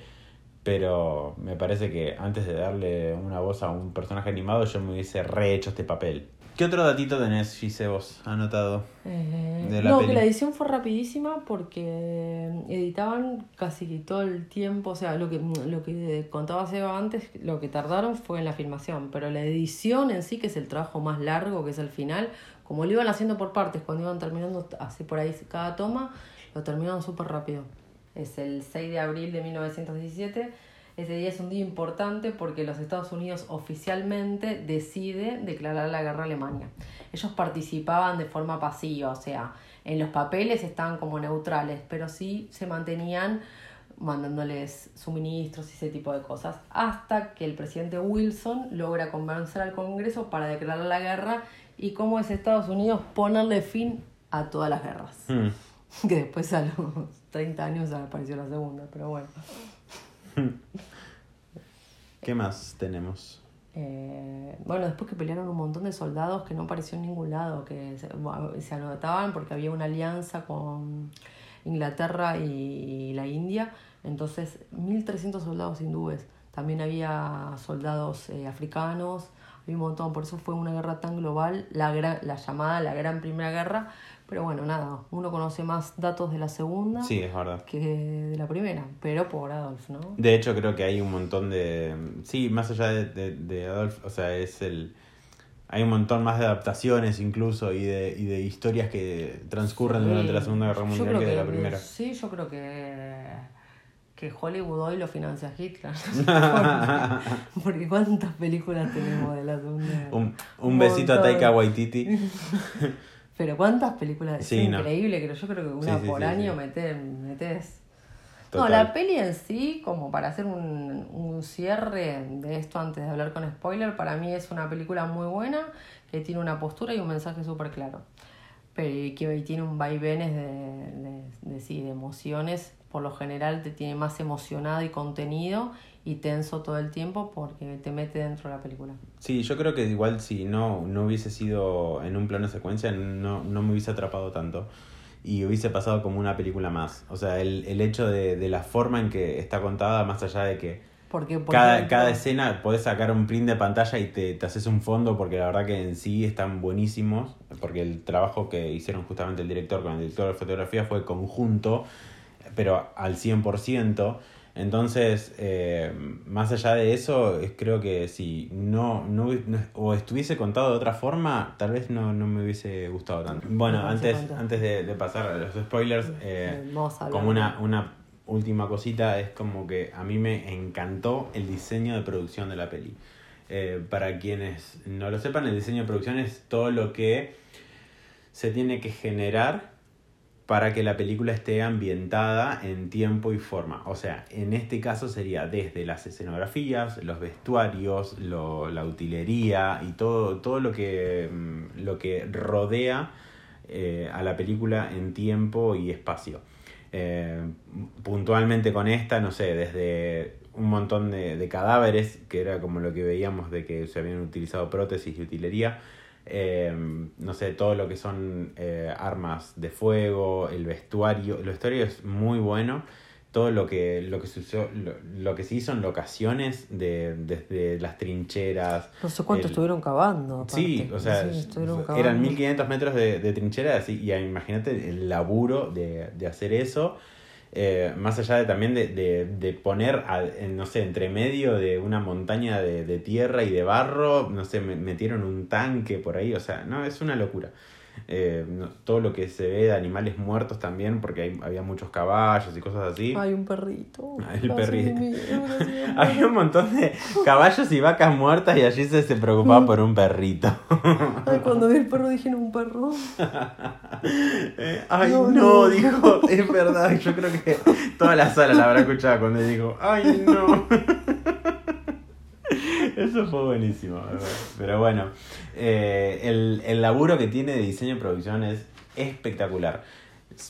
Pero me parece que antes de darle una voz a un personaje animado, yo me hubiese rehecho este papel. ¿Qué otro datito tenés, Gise, vos anotado? Eh, De la no, peli. que la edición fue rapidísima porque editaban casi todo el tiempo, o sea, lo que, lo que contaba Seba antes, lo que tardaron fue en la filmación, pero la edición en sí, que es el trabajo más largo, que es el final, como lo iban haciendo por partes, cuando iban terminando así por ahí cada toma, lo terminaron súper rápido. Es el 6 de abril de 1917. Ese día es un día importante porque los Estados Unidos oficialmente decide declarar la guerra a Alemania. Ellos participaban de forma pasiva, o sea, en los papeles estaban como neutrales, pero sí se mantenían mandándoles suministros y ese tipo de cosas, hasta que el presidente Wilson logra convencer al Congreso para declarar la guerra y cómo es Estados Unidos ponerle fin a todas las guerras. Hmm. Que después a los 30 años apareció la segunda, pero bueno. ¿Qué más tenemos? Eh, bueno, después que pelearon un montón de soldados que no apareció en ningún lado, que se, anotaban porque había una alianza con Inglaterra y la India, entonces 1.300 soldados hindúes, también había soldados eh, africanos, había un montón, por eso fue una guerra tan global, la, gran, la llamada la Gran Primera Guerra, pero bueno, nada, uno conoce más datos de la segunda Sí, es verdad. que de la primera, pero por Adolf, ¿no? De hecho, creo que hay un montón de. Sí, más allá de, de, de Adolf, o sea, es el. Hay un montón más de adaptaciones incluso y de, y de historias que transcurren durante la Segunda Guerra Mundial que de la Primera. Sí, yo creo que, que Hollywood hoy lo financia Hitler. porque, cuántas películas tenemos de la Segunda Guerra? Un, un besito a. Taika Waititi. Pero cuántas películas, Sí, es no. increíble, que yo creo que una Sí, por año metes, Total. No, la peli en sí, como para hacer un, un cierre de esto antes de hablar con spoiler, para mí es una película muy buena, que tiene una postura y un mensaje súper claro. Pero y que y tiene un vaivenes de, de, de, sí, de emociones, por lo general te tiene más emocionado y contenido y tenso todo el tiempo porque te mete dentro de la película. Sí, yo creo que igual si no, no hubiese sido en un plano secuencia, no, no me hubiese atrapado tanto. Y hubiese pasado como una película más. O sea, el, el hecho de, de la forma en que está contada, más allá de que Porque, por cada, ejemplo, cada escena podés sacar un print de pantalla y te, te haces un fondo, porque la verdad que en sí están buenísimos. Porque el trabajo que hicieron justamente el director con el director de fotografía fue conjunto, pero al 100%. Entonces, eh, más allá de eso, es- creo que si no, no, o estuviese contado de otra forma, tal vez no, no me hubiese gustado tanto. Bueno, antes, antes de, de pasar a los spoilers, eh, como una, una última cosita, es como que a mí me encantó el diseño de producción de la peli. Eh, para quienes no lo sepan, el diseño de producción es todo lo que se tiene que generar para que la película esté ambientada en tiempo y forma. O sea, en este caso sería desde las escenografías, los vestuarios, lo- la utilería y todo, todo lo, que, mm, lo que rodea eh, a la película en tiempo y espacio. Eh, puntualmente con esta, no sé, desde un montón de, de cadáveres, que era como lo que veíamos de que se habían utilizado prótesis y utilería, eh, no sé, todo lo que son eh, armas de fuego, el vestuario. El vestuario es muy bueno. Todo lo que, lo que, se, usó- lo, lo que se hizo en locaciones, de, desde las trincheras. No sé cuánto el- estuvieron cavando. aparte. Sí, o sea, Sí, estuvieron eran cavando. 1500 metros de, de trinchera, así, y imagínate el laburo de, de hacer eso. Eh, más allá de también de, de, poner, a- no sé, entre medio de una montaña de, de tierra y de barro, no sé, me- metieron un tanque por ahí, o sea, no, es una locura. Eh, no- todo lo que se ve de animales muertos también, porque hay- había muchos caballos y cosas así. Hay un perrito. El perrito. Había un montón de caballos y vacas muertas y allí se, se preocupaba por un perrito. Ay, cuando vi el perro dije, no, un perro. Eh, ay, no, No, no. dijo, es verdad, yo creo que toda la sala la habrá escuchado cuando dijo, ay, no. Eso fue buenísimo, pero bueno, eh, el, el laburo que tiene de diseño y producción es espectacular.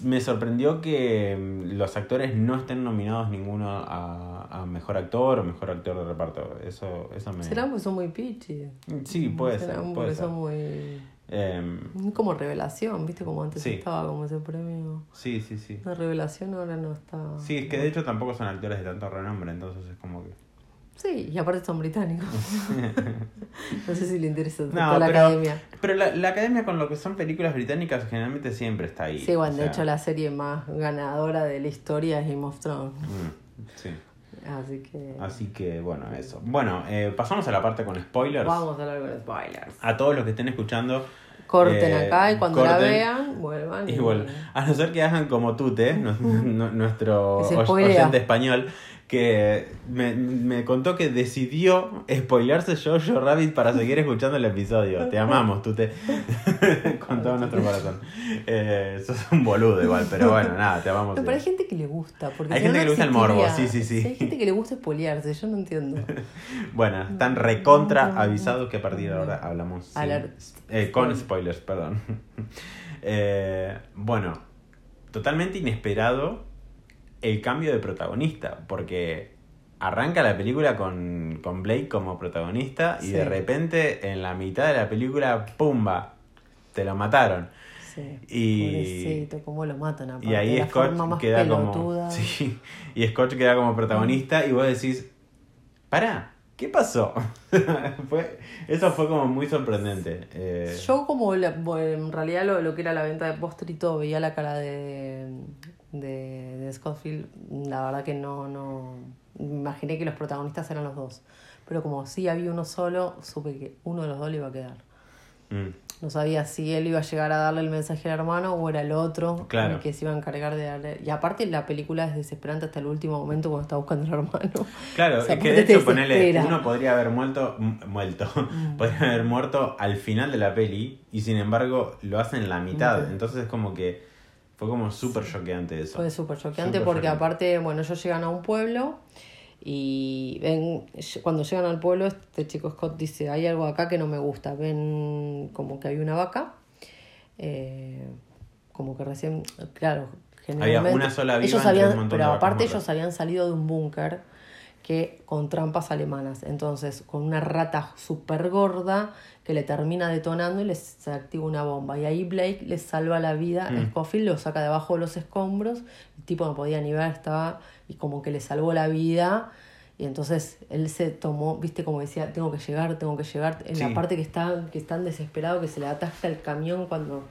Me sorprendió que mm, los actores no estén nominados ninguno a, a mejor actor o mejor actor de reparto. Eso, eso me. Será porque son muy pichi. Sí, puede Será ser. porque Puede ser. son muy. Em, Como revelación, ¿viste? Como antes Sí. estaba como ese premio. sí, sí, sí. La revelación ahora no está. Sí, es que de hecho tampoco son actores de tanto renombre, entonces es como que. Sí, y aparte son británicos. no sé si le interesa No, a la pero- academia. Pero la, la academia con lo que son películas británicas generalmente siempre está ahí. Sí, bueno, de sea, hecho la serie más ganadora de la historia es Game of Thrones. mm, sí. Así que. Así que bueno, eso. Bueno, eh, pasamos a la parte con spoilers. Vamos a hablar con spoilers. A todos los que estén escuchando. Corten eh, acá y cuando la corten vean, vuelvan. Y bueno, a no ser que hagan como Tute, nu- nu- nuestro oyente español, que me, me contó que decidió spoilearse Jojo Rabbit para seguir escuchando el episodio. Te amamos, Tute, con todo nuestro corazón. Eh, sos un boludo igual, pero bueno, nada, te amamos. Pero hay gente que le gusta. Porque Hay gente que le gusta el morbo, sí, sí, sí. Hay gente que le gusta espolearse, yo no entiendo. Bueno, están recontra avisados que a partir de ahora hablamos sin- eh, con spoilers, perdón. Eh, bueno, totalmente inesperado el cambio de protagonista, porque arranca la película con, con Blake como protagonista y de repente en la mitad de la película, ¡pumba! Te lo mataron. Sí. Y- Pobrecito, cómo lo matan aparte. Y ahí la Scott forma más queda como. pelotuda. Sí, y Scott queda como protagonista y vos decís, pará, ¿qué pasó? fue, eso fue como muy sorprendente. Eh, Yo como la- en realidad lo, lo que era la venta de postre y todo, veía la cara de, de, de Scottfield, la verdad que no, no, me imaginé que los protagonistas eran los dos. Pero como sí había uno solo, supe que uno de los dos le iba a quedar. mm, No sabía si él iba a llegar a darle el mensaje al hermano o era el otro Claro. el que se iba a encargar de darle. Y aparte la película es desesperante hasta el último momento cuando está buscando al hermano. Claro, O sea, es que de hecho, desespera. uno podría haber muerto, muerto, podría haber muerto al final de la peli y sin embargo lo hacen en la mitad. Entonces es como que fue como súper choqueante eso. Fue súper choqueante porque aparte, bueno, ellos llegan a un pueblo y ven, cuando llegan al pueblo, este chico Scott dice, hay algo acá que no me gusta. Ven como que hay una vaca, eh, como que recién, claro, generalmente... una sola viva ellos habían, Pero aparte ellos habían salido de un búnker que con trampas alemanas. Entonces, con una rata súper gorda que le termina detonando y les activa una bomba. Y ahí Blake les salva la vida. Mm. Scofield lo saca debajo de los escombros. El tipo no podía ni ver, estaba y como que le salvó la vida. Y entonces él se tomó, viste, como decía, tengo que llegar, tengo que llegar. En Sí. la parte que está, que están desesperado, que se le atasca el camión cuando,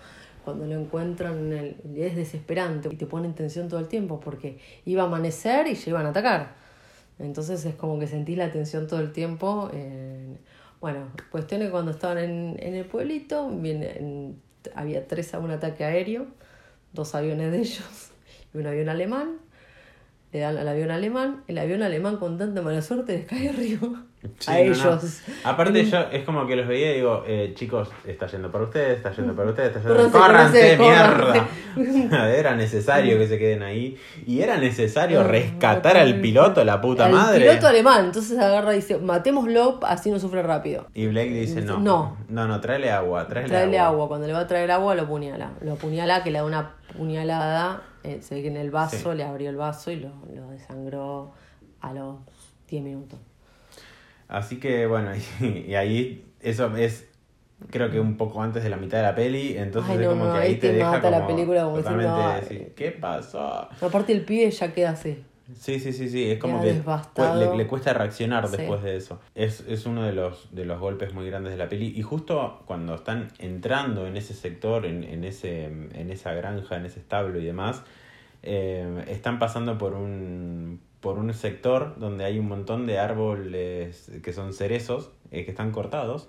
cuando lo encuentran, en el- es desesperante. Y te pone en tensión todo el tiempo porque iba a amanecer y ya iban a atacar. Entonces es como que sentís la tensión todo el tiempo. bueno, cuestión es que cuando estaban en, en el pueblito, viene, había tres a un ataque aéreo, dos aviones de ellos y un avión alemán. Le dan al avión alemán, el avión alemán con tanta mala suerte les cae arriba Sí, a no, no. ellos. Aparte yo es como que los veía y digo, eh, chicos, está yendo para ustedes, está yendo para ustedes, está yendo Córranse, ¡Córranse, córranse, mierda! era necesario que se queden ahí. Y era necesario No, rescatar al piloto, la puta al madre. piloto alemán, entonces agarra y dice, matémoslo, así no sufre rápido. Y Blake dice, no, No. no, no, tráele agua, tráele, Traerle agua. agua. Cuando le va a traer agua, lo apuñala. Lo apuñala, que le da una puñalada. eh, se ve que en el vaso, Sí. le abrió el vaso y lo, lo desangró a los 10 minutos. Así que bueno, y, y ahí eso es creo que un poco antes de la mitad de la peli, entonces Ay, es no, como no, que ahí ahí te, te deja mata la como película como totalmente decir, ¿qué pasó? Aparte, el pibe ya queda así. Sí, sí, sí, sí, es como que le, le cuesta reaccionar Sí. después de eso. Es, es uno de los, de los golpes muy grandes de la peli. Y justo cuando están entrando en ese sector, en, en, ese, en esa granja, en ese establo y demás, eh, están pasando por un, por un sector donde hay un montón de árboles que son cerezos, eh, que están cortados.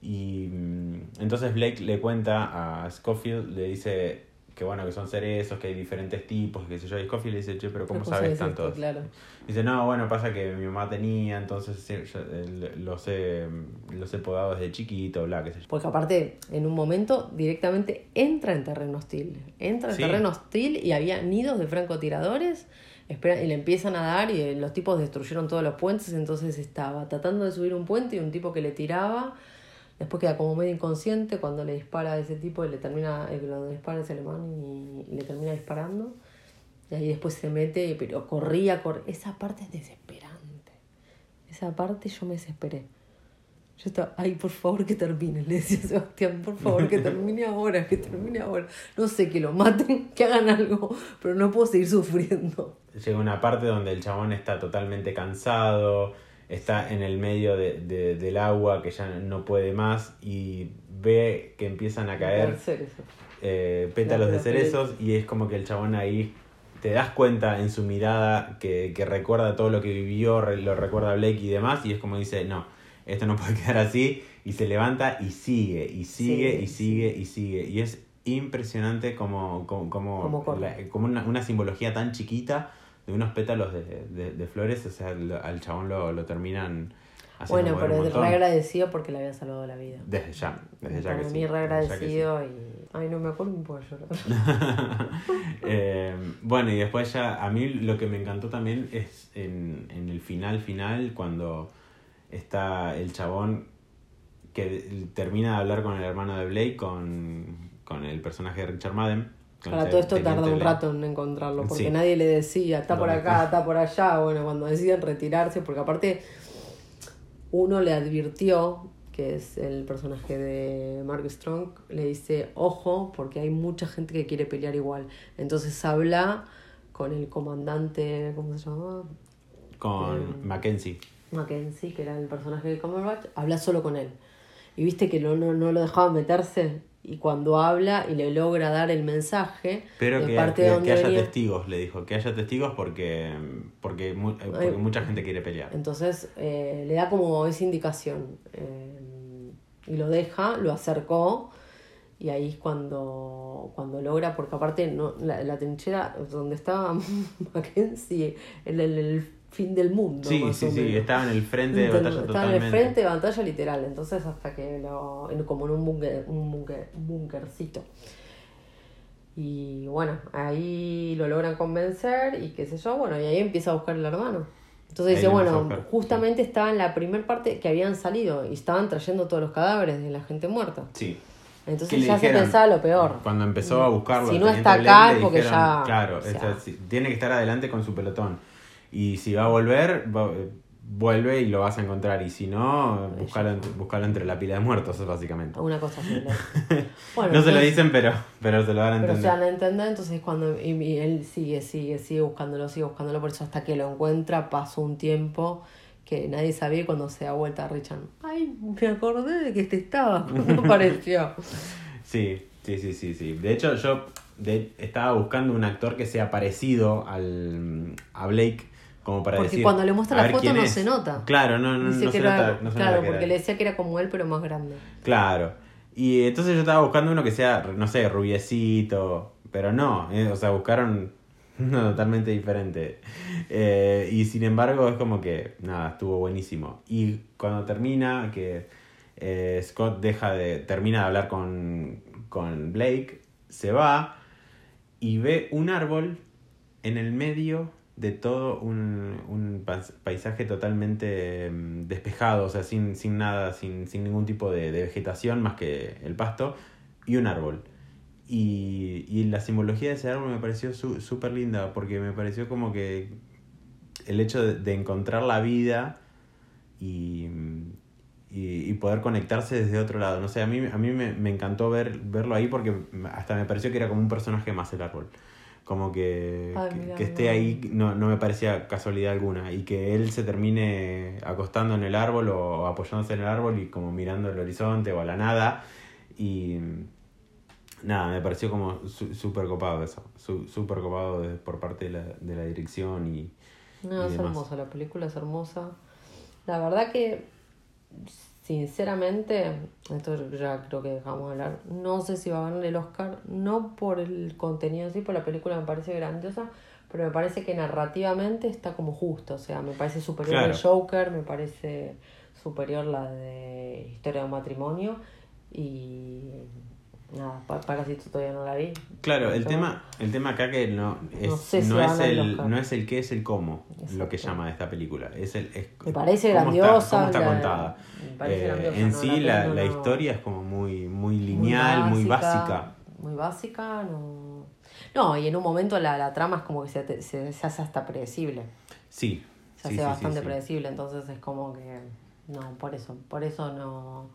Y mm, entonces Blake le cuenta a Scofield, le dice que bueno, que son cerezos, que hay diferentes tipos, que sé yo. Y Scofield le dice, che, pero ¿cómo ¿Cómo sabes tanto? Claro. Dice, no, bueno, pasa que mi mamá tenía, entonces eh, los, he, los he podado desde chiquito, bla, qué sé yo. Porque aparte, en un momento directamente entra en terreno hostil. Entra en Sí. terreno hostil y había nidos de francotiradores. Espera, y le empiezan a dar y eh, los tipos destruyeron todos los puentes. Entonces estaba tratando de subir un puente y un tipo que le tiraba. Después queda como medio inconsciente cuando le dispara a ese tipo y le termina, que lo dispara es alemán y, y le termina disparando. Y ahí después se mete, pero corría, corría. Esa parte es desesperante. Esa parte yo me desesperé. Yo estaba, ay, por favor que termine, le decía Sebastián, por favor que termine ahora, que termine ahora. No sé, que lo maten, que hagan algo, pero no puedo seguir sufriendo. Llega una parte donde el chabón está totalmente cansado, está en el medio de, de- del agua que ya no puede más y ve que empiezan a caer eh, pétalos de cerezos y es como que el chabón ahí te das cuenta en su mirada que, que recuerda todo lo que vivió, lo recuerda a Blake y demás y es como dice, no, esto no puede quedar así y se levanta y sigue y sigue Sí, y sigue y sigue. Y es impresionante como, como, como, la- como una, una simbología tan chiquita de unos pétalos de, de- de flores, o sea, al chabón lo, lo terminan Bueno, pero un re agradecido porque le había salvado la vida. Desde ya, desde ya que mí sí, re desde ya que sí. agradecido y... Ay, no me acuerdo, me puedo llorar. Eh, bueno, y después ya, a mí lo que me encantó también es en, en el final final, cuando está el chabón que termina de hablar con el hermano de Blake, con, con el personaje de Richard Madden. Para todo esto tarda un rato en encontrarlo, porque Sí. nadie le decía, está por ¿Dónde acá, está? está por allá. Bueno, cuando deciden retirarse, porque aparte uno le advirtió, que es el personaje de Mark Strong, le dice, ojo, porque hay mucha gente que quiere pelear igual. Entonces habla con el comandante, ¿cómo se llamaba? Con Eh, Mackenzie. Mackenzie, que era el personaje de Cumberbatch, habla solo con él. Y viste que no, no, no lo dejaba meterse. Y cuando habla y le logra dar el mensaje, Pero que, parte que- de donde que haya venía- testigos, le dijo. Que haya testigos porque, porque, eh, porque Ay. mucha gente quiere pelear. Entonces eh, le da como esa indicación. eh, y lo deja, lo acercó. Y ahí es cuando, cuando logra, porque aparte no, la, la trinchera donde estaba Mackenzie, en el, el fin del mundo. Sí, más sí, o sí, estaba en el frente de batalla Estaba totalmente. en el frente de batalla literal, entonces hasta que lo. como en un búnker, un búnker, un búnkercito. Y bueno, ahí lo logran convencer y qué sé yo, bueno, y ahí empieza a buscar el hermano. Entonces Ahí dice, bueno, justamente estaba en la primera parte que habían salido y estaban trayendo todos los cadáveres de la gente muerta. Sí. ¿Qué Entonces ya se pensaba lo peor. Cuando empezó a buscarlo, Si no está acá, porque dijeron, ya- Claro, o sea. tiene que estar adelante con su pelotón. Y si va a volver, va- vuelve y lo vas a encontrar. Y si no, buscalo, buscalo entre la pila de muertos, básicamente. Una cosa así. ¿no? Bueno, no se lo dicen, pero, pero se lo van a Pero entender. se van a entender, entonces cuando y, y él sigue, sigue, sigue buscándolo, sigue buscándolo, por eso hasta que lo encuentra pasó un tiempo que nadie sabía y cuando se da vuelta Richard, ay, me acordé de que este estaba cuando apareció. Sí, sí, sí, sí, sí. De hecho, yo de- estaba buscando un actor que sea parecido al, a Blake, como para Porque decir. cuando le muestra la foto no es. se nota. Claro, no, no, Dice no que se era- nota. no se nota claro, que porque le decía que era como él, pero más grande. Claro. Y entonces yo estaba buscando uno que sea, no sé, rubiecito, pero no, eh, o sea, buscaron uno totalmente diferente. Eh, y sin embargo es como que, nada, estuvo buenísimo. Y cuando termina, que eh, Scott deja de, termina de hablar con, con Blake, se va y ve un árbol en el medio de todo un, un paisaje totalmente mm, despejado, o sea, sin, sin nada, sin, sin ningún tipo de, de vegetación más que el pasto, y un árbol. Y, y la simbología de ese árbol me pareció su- súper linda, porque me pareció como que el hecho de, de encontrar la vida y, y, y poder conectarse desde otro lado. No sé, a mí, a mí me, me encantó ver, verlo ahí porque hasta me pareció que era como un personaje más el árbol. Como que, Ay, que- esté ahí no, no me parecía casualidad alguna. Y que él se termine acostando en el árbol o apoyándose en el árbol y como mirando el horizonte o a la nada. Y nada, me pareció como súper copado eso, súper copado por parte de la, de la dirección y... No, es hermosa, la película es hermosa. La verdad que, sinceramente, esto ya creo que dejamos de hablar, no sé si va a ganar el Oscar, no por el contenido sí, por la película me parece grandiosa, pero me parece que narrativamente está como justo, o sea, me parece superior el Joker, me parece superior la de Historia de un matrimonio y nada, Parásito todavía no la vi. Claro, el tema, el tema acá que no es, no, es el, no es el qué, es el cómo, lo que llama esta película. Es el, es, me parece grandiosa. Está, contada. Eh, en sí la, la, historia es como muy, muy lineal, muy básica. Muy básica, no... No, y en un momento la, la trama es como que se, se, se hace hasta predecible. Sí. Se hace bastante predecible, entonces es como que... No, por eso, por eso no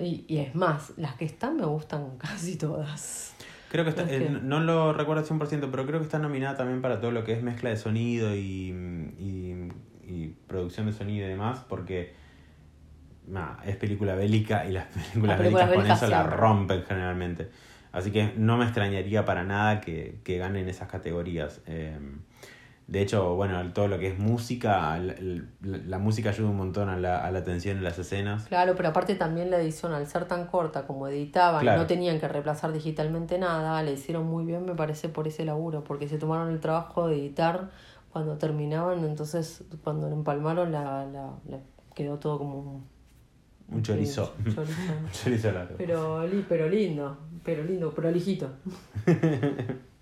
y, y, es más, las que están me gustan casi todas. Creo que, está, eh, no lo recuerdo 100%, pero creo que está nominada también para todo lo que es mezcla de sonido y, y, y producción de sonido y demás, porque es película bélica y las películas, bélicas, con eso la rompen generalmente. Así que no me extrañaría para nada que, que ganen esas categorías. Eh, de hecho, bueno, todo lo que es música, la, música ayuda un montón a la, a la atención en las escenas. Claro, pero aparte también la edición, al ser tan corta como editaban, no tenían que reemplazar digitalmente nada, le hicieron muy bien, me parece, por ese laburo, porque se tomaron el trabajo de editar cuando terminaban, entonces cuando empalmaron la, la, quedó todo como un chorizo. Un chorizo, largo. Pero, pero lindo, pero lindo, prolijito.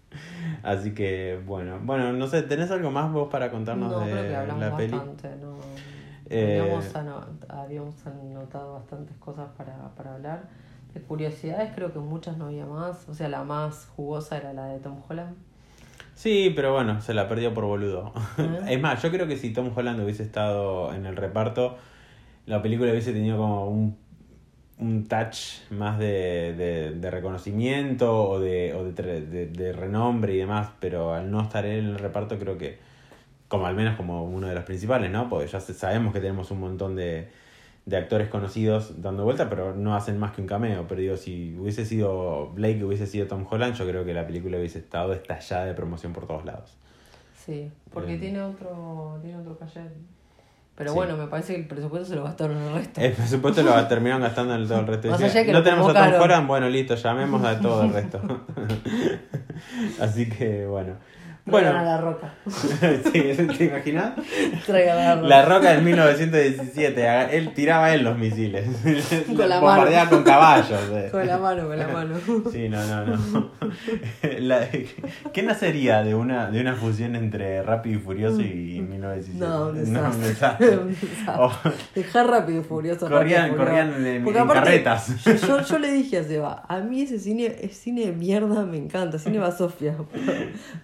Así que, bueno, bueno, no sé, ¿tenés algo más vos para contarnos no, de creo que hablamos la peli? Bastante, no. Eh, habíamos, anotado bastantes cosas para, para hablar. De curiosidades creo que muchas no había más. O sea, la más jugosa era la de Tom Holland. Sí, pero bueno, se la perdió por boludo. ¿Eh? Es más, yo creo que si Tom Holland hubiese estado en el reparto, la película hubiese tenido como un un touch más de, de, reconocimiento o, de, o de, de, renombre y demás, pero al no estar él en el reparto creo que, como al menos como uno de los principales, ¿no? Porque ya sabemos que tenemos un montón de, de actores conocidos dando vuelta, pero no hacen más que un cameo. Pero digo, si hubiese sido Blake, hubiese sido Tom Holland, yo creo que la película hubiese estado estallada de promoción por todos lados. Sí, porque tiene otro tiene otro pero bueno, me parece que el presupuesto se lo gastaron el resto. El presupuesto lo terminaron gastando en todo el resto. no tenemos a Tom Holland, bueno, listo, llamemos a todo el resto. Así que bueno. Bueno. a la roca. sí, ¿te imaginas? La roca. La roca del 1917. Él tiraba él los misiles. Con la bombardeaba mano. con caballos. Eh. Con la mano, con la mano. Sí, no, no, no. La, ¿Qué nacería de una, de una fusión entre Rápido y Furioso y 1917? No, un desastre. No, Dejar Rápido y Furioso. Corrían, corrían en, carretas. Yo, yo, le dije a Seba, a mí ese cine, es cine de mierda me encanta. Cine Basofia.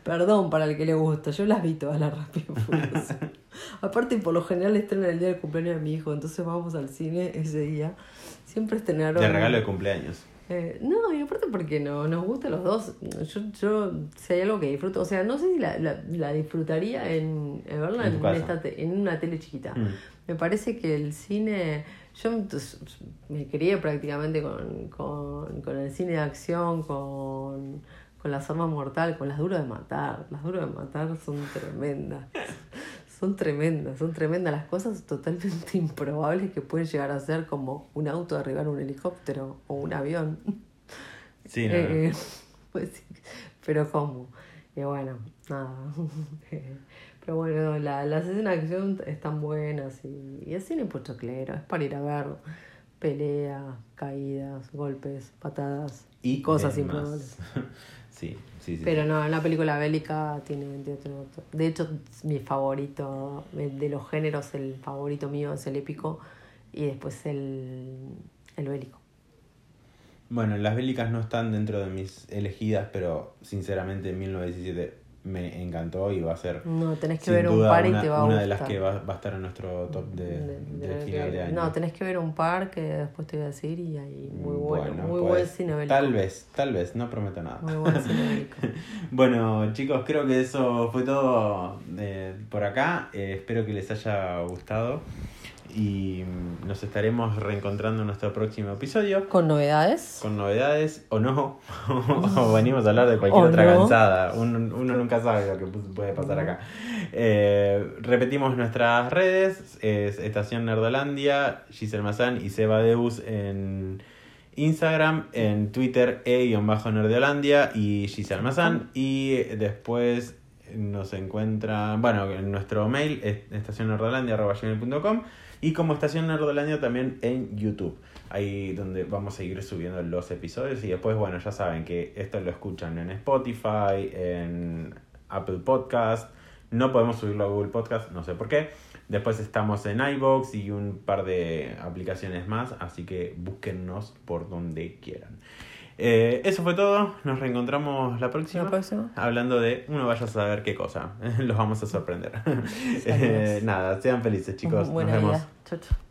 Perdón para el que le gusta. Yo las vi todas las rápido Aparte, por lo general estrenan el día del cumpleaños de mi hijo, entonces vamos al cine ese día. Siempre estrenaron. De regalo de cumpleaños. Eh, no, y aparte porque no, nos gusta los dos. Yo, yo, si hay algo que disfruto, o sea, no sé si la, la, disfrutaría en, verla en, en, una tele chiquita. Mm. Me parece que el cine, yo me crié prácticamente con, con, con el cine de acción, con con las armas mortales, con las duras de matar. Las duras de matar son tremendas. Son tremendas, son tremendas las cosas totalmente improbables que pueden llegar a ser como un auto arribar un helicóptero o un avión. Sí, no, eh, pues pero ¿cómo? Y bueno, nada. Pero bueno, la, las escenas de acción están buenas y, y el cine claro, es para ir a ver peleas, caídas, golpes, patadas y cosas improbables. Sí, sí, sí. Pero no, en la película bélica tiene De hecho, mi favorito de los géneros, el favorito mío es el épico y después el, el bélico. Bueno, las bélicas no están dentro de mis elegidas, pero sinceramente en 1917 me encantó y va a ser. No, tenés que ver un par y te va a Una de las que va, va, a estar en nuestro top de, de, final de año. No, tenés que ver un par que después te voy a decir y ahí muy bueno, muy buen pues, cine Tal vez, tal vez, no prometo nada. Muy buen cine bueno, chicos, creo que eso fue todo eh, por acá. Eh, espero que les haya gustado. Y nos estaremos reencontrando en nuestro próximo episodio. Con novedades. Con novedades o no. o venimos a hablar de cualquier O otra no. cansada. Uno, uno nunca sabe lo que pu- puede pasar acá. Eh, repetimos nuestras redes. Es Estación Nerdolandia, Giselle Mazán y Seba Deus en Instagram, en Twitter e-nerdolandia y Giselle Mazán. Y después nos encuentran, bueno, en nuestro mail es y como Estación Nerdolandia también en YouTube. Ahí donde vamos a ir subiendo los episodios y después, bueno, ya saben que esto lo escuchan en Spotify, en Apple Podcast. No podemos subirlo a Google Podcast, no sé por qué. Después estamos en iBox y un par de aplicaciones más, así que búsquennos por donde quieran. Eh, eso fue todo, nos reencontramos la próxima. ¿La próxima? Hablando de uno vaya a saber qué cosa, los vamos a sorprender. Eh, nada, sean felices chicos, Buena nos vemos. idea. Chau, chau.